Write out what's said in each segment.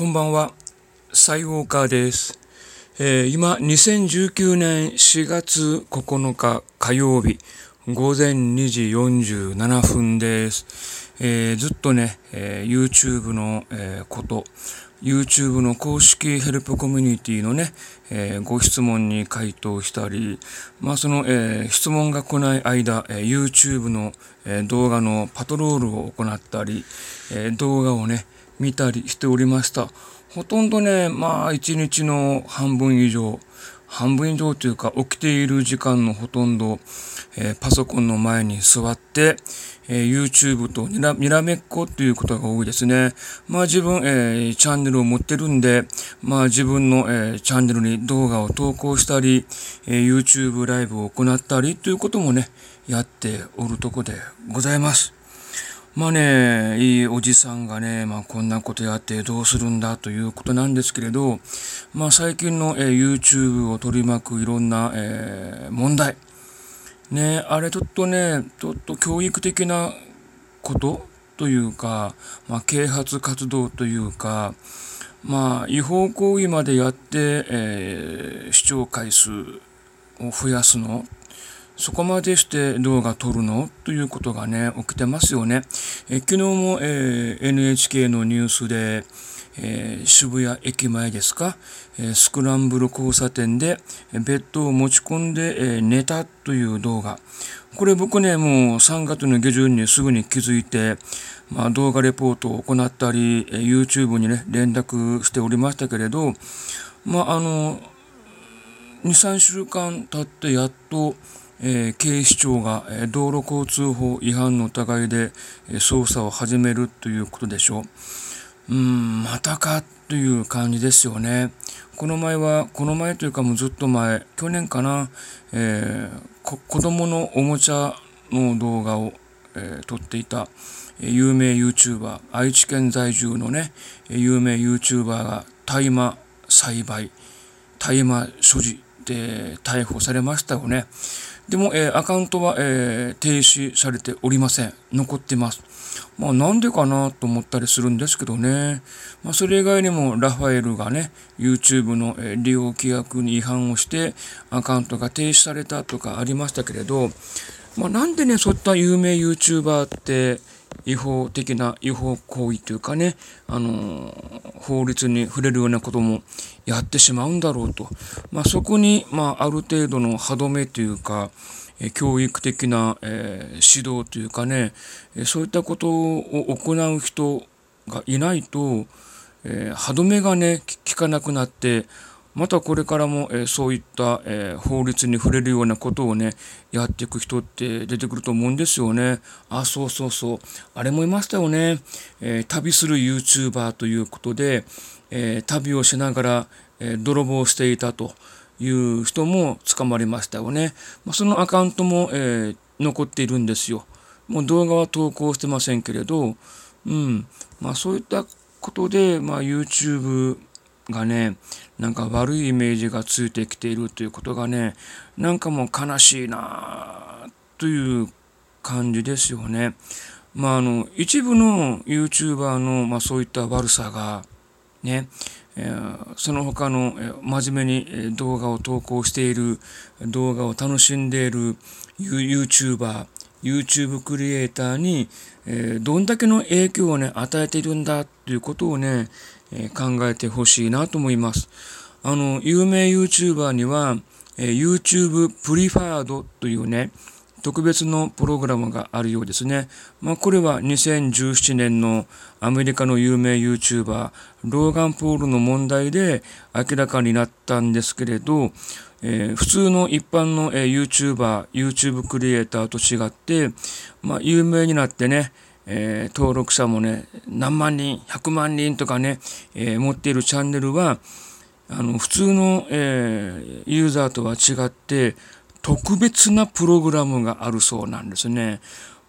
こんばんは、西郷川です。えー、今、2019年4月9日火曜日、午前2時47分です。えー、ずっとね、えー、YouTube の、えこと、YouTube の公式ヘルプコミュニティのね、えー、ご質問に回答したり、まあ、その、えー、質問が来ない間、えー、YouTube の、え動画のパトロールを行ったり、え動画をね、見たりしておりました。ほとんどね、まあ、一日の半分以上、半分以上というか、起きている時間のほとんど、えパソコンの前に座って、え YouTube とにらにらめっこっていうことが多いですね。まあ自分、えー、チャンネルを持ってるんで、まあ自分の、え、チャンネルに動画を投稿したり、え、YouTube ライブを行ったりということもね、やっておるとこでございます。まあね、いいおじさんがね、まあこんなことやってどうするんだということなんですけれど、まあ最近の、えー、YouTube を取り巻くいろんな、えー、問題、ね、あれちょっとね、ちょっと教育的なことというか、まあ、啓発活動というか、まあ、違法行為までやって、えー、視聴回数を増やすの。そこまでして動画撮るの？ということがね、起きてますよね。え昨日も、えー、NHK のニュースで、えー、渋谷駅前ですか、えスクランブル交差点でベッドを持ち込んで、え寝たという動画。これ僕ね、もう3月の下旬にすぐに気づいて、まあ、動画レポートを行ったり、え YouTube にね、連絡しておりましたけれど、まあ、あの、2、3週間経ってやっと、えー、警視庁が、道路交通法違反の疑いで、捜査を始めるということでしょう。うん、またかという感じですよね。この前は、この前というかもうずっと前、去年かな、えー、子供のおもちゃの動画を、えー、撮っていた、有名 YouTuber、愛知県在住のね、有名 YouTuber が大麻栽培、大麻所持で逮捕されましたよね。でも、えー、アカウントは、えー、停止されておりません。残ってます。まあなんでかなと思ったりするんですけどね。まあそれ以外にもラファエルがね、YouTube のえ利用規約に違反をしてアカウントが停止されたとかありましたけれど、まあなんでね、そういった有名 YouTuber って違法的な違法行為というかね、あの法律に触れるようなこともやってしまうんだろうと。まあそこに、まあある程度の歯止めというか、教育的な、え指導というかね、そういったことを行う人がいないと、え歯止めがね効かなくなってまたこれからも、えそういった、え法律に触れるようなことをねやっていく人って出てくると思うんですよね。あそうそうそうあれもいましたよね。え旅する YouTuber ということで、え旅をしながら、え泥棒していたと。いう人も捕まりましたよね。まそのアカウントも、え、残っているんですよ。もう動画は投稿してませんけれど、うん、まあそういったことで、まあ YouTube がね、なんか悪いイメージがついてきているということがね、なんかもう悲しいなという感じですよね。まああの、一部の YouTuber の、まあそういった悪さが、ね、その他の真面目に動画を投稿している動画を楽しんでいる YouTuber、YouTube クリエイターにえどんだけの影響をね与えているんだということをねえ考えてほしいなと思います。あの有名 YouTuber にはえ YouTube プリファードというね特別のプログラムがあるようですね。まあ、これは2017年のアメリカの有名 YouTuber ローガン・ポールの問題で明らかになったんですけれど、えー、普通の一般の、えー、YouTuber、YouTube クリエイターと違って、まあ、有名になってね、えー、登録者もね、何万人、100万人とかね、え持っているチャンネルは、あの普通の、えユーザーとは違って、特別なプログラムがあるそうなんですね。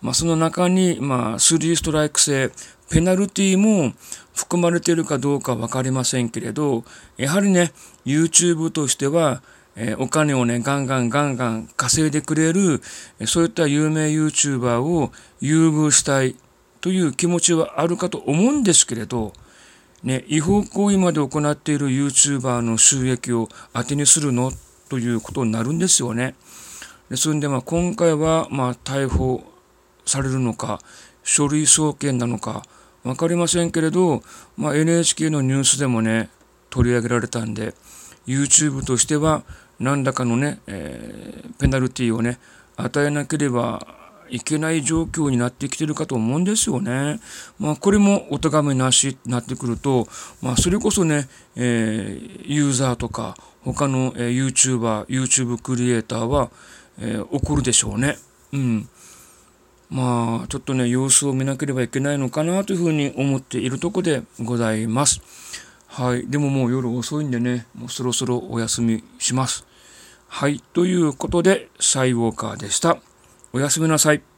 まあ、その中に、まあ、3ストライク制、ペナルティも含まれているかどうか分かりませんけれど、やはりね、YouTube としては、えお金をね、ガンガンガンガン稼いでくれる、そういった有名 YouTuber を優遇したいという気持ちはあるかと思うんですけれど、ね、違法行為まで行っている YouTuber の収益を当てにするのということになるんですよね。ですんで、まあ、今回は、まあ、逮捕されるのか、書類送検なのか、分かりませんけれど、まあ、NHK のニュースでもね、取り上げられたんで、YouTube としては何らかのね、えー、ペナルティをね、与えなければいけない状況になってきてるかと思うんですよね。まあ、これもお咎めなしになってくると、まあ、それこそね、えー、ユーザーとか他の、えー、YouTuber、YouTube クリエイターは、えー、怒るでしょうね。うん。まあ、ちょっとね、様子を見なければいけないのかなというふうに思っているとこでございます。はい。でももう夜遅いんでね、もうそろそろお休みします。はい。ということで、サイウォーカーでした。おやすみなさい。